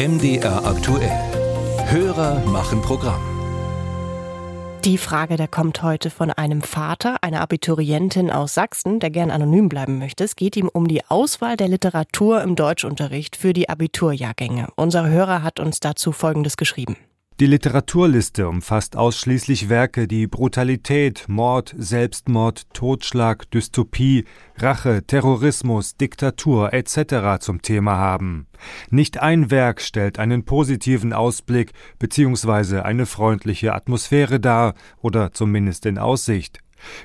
MDR aktuell. Hörer machen Programm. Die Frage, der kommt heute von einem Vater, einer Abiturientin aus Sachsen, der gern anonym bleiben möchte. Es geht ihm um die Auswahl der Literatur im Deutschunterricht für die Abiturjahrgänge. Unser Hörer hat uns dazu Folgendes geschrieben. Die Literaturliste umfasst ausschließlich Werke, die Brutalität, Mord, Selbstmord, Totschlag, Dystopie, Rache, Terrorismus, Diktatur etc. zum Thema haben. Nicht ein Werk stellt einen positiven Ausblick bzw. eine freundliche Atmosphäre dar oder zumindest in Aussicht.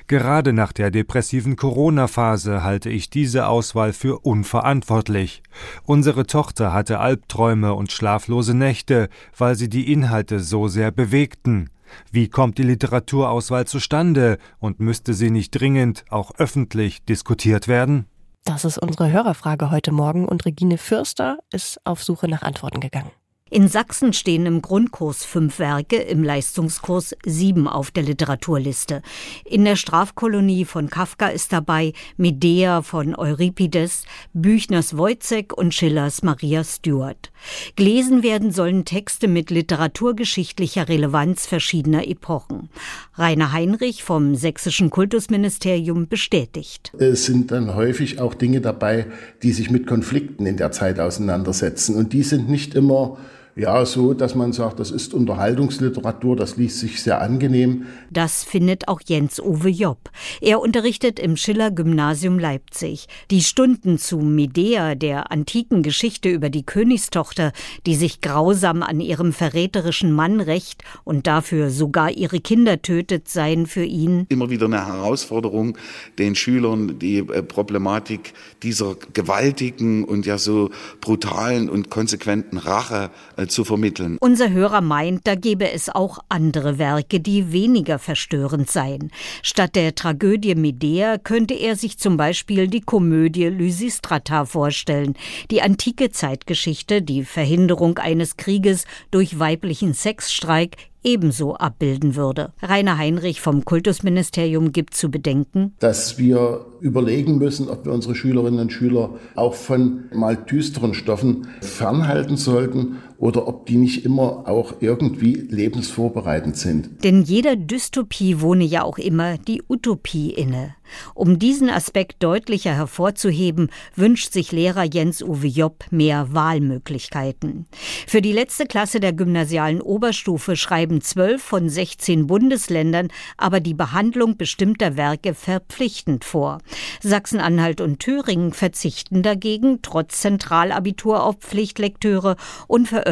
Gerade nach der depressiven Corona-Phase halte ich diese Auswahl für unverantwortlich. Unsere Tochter hatte Albträume und schlaflose Nächte, weil sie die Inhalte so sehr bewegten. Wie kommt die Literaturauswahl zustande und müsste sie nicht dringend auch öffentlich diskutiert werden? Das ist unsere Hörerfrage heute Morgen und Regine Fürster ist auf Suche nach Antworten gegangen. In Sachsen stehen im Grundkurs fünf Werke, im Leistungskurs sieben auf der Literaturliste. In der Strafkolonie von Kafka ist dabei Medea von Euripides, Büchners Wojcek und Schillers Maria Stuart. Gelesen werden sollen Texte mit literaturgeschichtlicher Relevanz verschiedener Epochen. Rainer Heinrich vom Sächsischen Kultusministerium bestätigt. Es sind dann häufig auch Dinge dabei, die sich mit Konflikten in der Zeit auseinandersetzen. Und die sind nicht immer ja, so, dass man sagt, das ist Unterhaltungsliteratur, das liest sich sehr angenehm. Das findet auch Jens Uwe Jopp. Er unterrichtet im Schiller Gymnasium Leipzig. Die Stunden zu Medea, der antiken Geschichte über die Königstochter, die sich grausam an ihrem verräterischen Mann rächt und dafür sogar ihre Kinder tötet, seien für ihn immer wieder eine Herausforderung, den Schülern die äh, Problematik dieser gewaltigen und ja so brutalen und konsequenten Rache äh, zu vermitteln. Unser Hörer meint, da gäbe es auch andere Werke, die weniger verstörend seien. Statt der Tragödie Medea könnte er sich zum Beispiel die Komödie Lysistrata vorstellen, die antike Zeitgeschichte, die Verhinderung eines Krieges durch weiblichen Sexstreik ebenso abbilden würde. Rainer Heinrich vom Kultusministerium gibt zu bedenken, dass wir überlegen müssen, ob wir unsere Schülerinnen und Schüler auch von mal düsteren Stoffen fernhalten sollten oder ob die nicht immer auch irgendwie lebensvorbereitend sind. Denn jeder Dystopie wohne ja auch immer die Utopie inne. Um diesen Aspekt deutlicher hervorzuheben, wünscht sich Lehrer Jens Uwe Jopp mehr Wahlmöglichkeiten. Für die letzte Klasse der gymnasialen Oberstufe schreiben zwölf von 16 Bundesländern aber die Behandlung bestimmter Werke verpflichtend vor. Sachsen-Anhalt und Thüringen verzichten dagegen trotz Zentralabitur auf Pflichtlektüre und veröffentlichen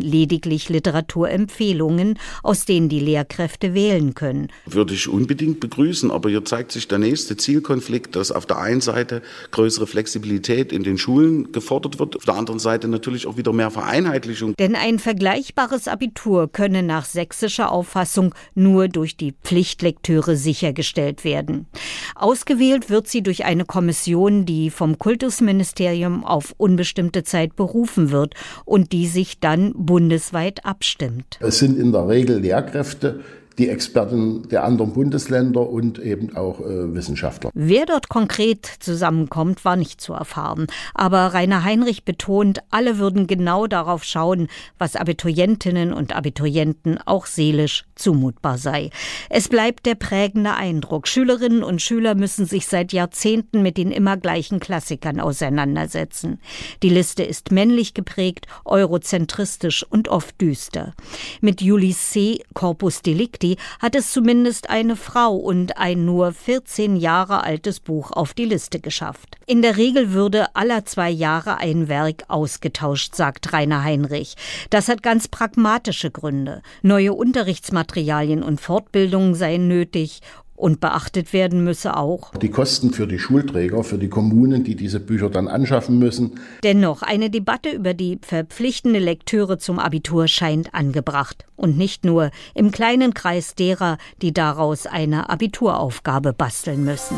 lediglich Literaturempfehlungen, aus denen die Lehrkräfte wählen können. Würde ich unbedingt begrüßen, aber hier zeigt sich der nächste Zielkonflikt, dass auf der einen Seite größere Flexibilität in den Schulen gefordert wird, auf der anderen Seite natürlich auch wieder mehr Vereinheitlichung. Denn ein vergleichbares Abitur könne nach sächsischer Auffassung nur durch die Pflichtlektüre sichergestellt werden. Ausgewählt wird sie durch eine Kommission, die vom Kultusministerium auf unbestimmte Zeit berufen wird und die sich dann bundesweit abstimmt. Es sind in der Regel Lehrkräfte, die Experten der anderen Bundesländer und eben auch äh, Wissenschaftler. Wer dort konkret zusammenkommt, war nicht zu erfahren. Aber Rainer Heinrich betont, alle würden genau darauf schauen, was Abiturientinnen und Abiturienten auch seelisch zumutbar sei. Es bleibt der prägende Eindruck. Schülerinnen und Schüler müssen sich seit Jahrzehnten mit den immer gleichen Klassikern auseinandersetzen. Die Liste ist männlich geprägt, eurozentristisch und oft düster. Mit Julis C. Corpus Delicti hat es zumindest eine Frau und ein nur 14 Jahre altes Buch auf die Liste geschafft. In der Regel würde aller zwei Jahre ein Werk ausgetauscht, sagt Rainer Heinrich. Das hat ganz pragmatische Gründe. Neue Unterrichtsmaterialien und Fortbildungen seien nötig und beachtet werden müsse auch die Kosten für die Schulträger, für die Kommunen, die diese Bücher dann anschaffen müssen. Dennoch, eine Debatte über die verpflichtende Lektüre zum Abitur scheint angebracht. Und nicht nur im kleinen Kreis derer, die daraus eine Abituraufgabe basteln müssen.